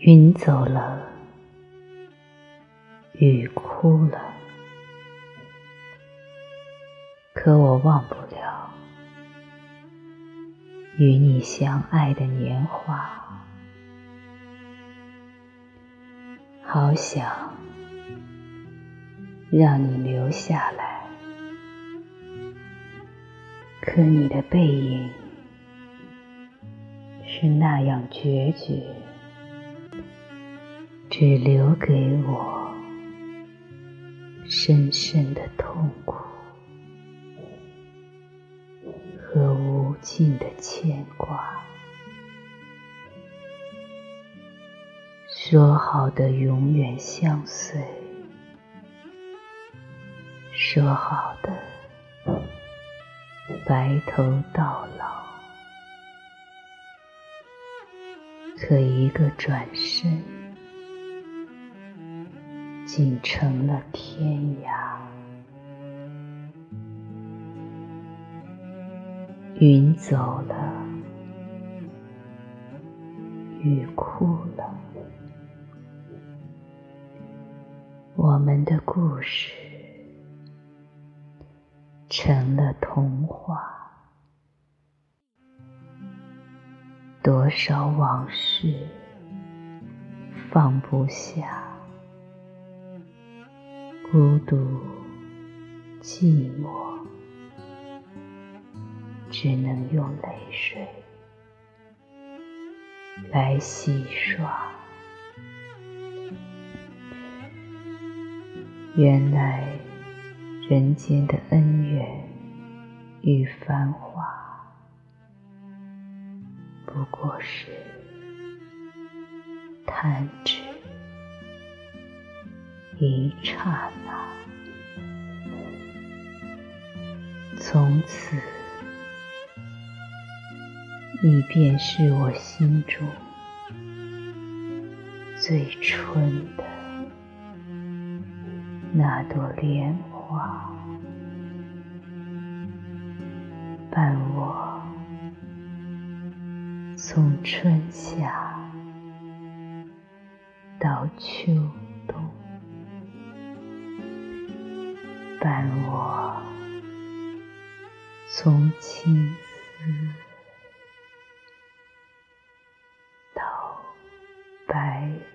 云走了，雨哭了，可我忘不了与你相爱的年华。好想让你留下来，可你的背影是那样决绝。只留给我深深的痛苦和无尽的牵挂。说好的永远相随，说好的白头到老，可一个转身。竟成了天涯。云走了，雨哭了，我们的故事成了童话。多少往事放不下。孤独、寂寞，只能用泪水来洗刷。原来人间的恩怨与繁华，不过是弹指。一刹那，从此你便是我心中最纯的那朵莲花，伴我从春夏到秋。伴我从青丝到白。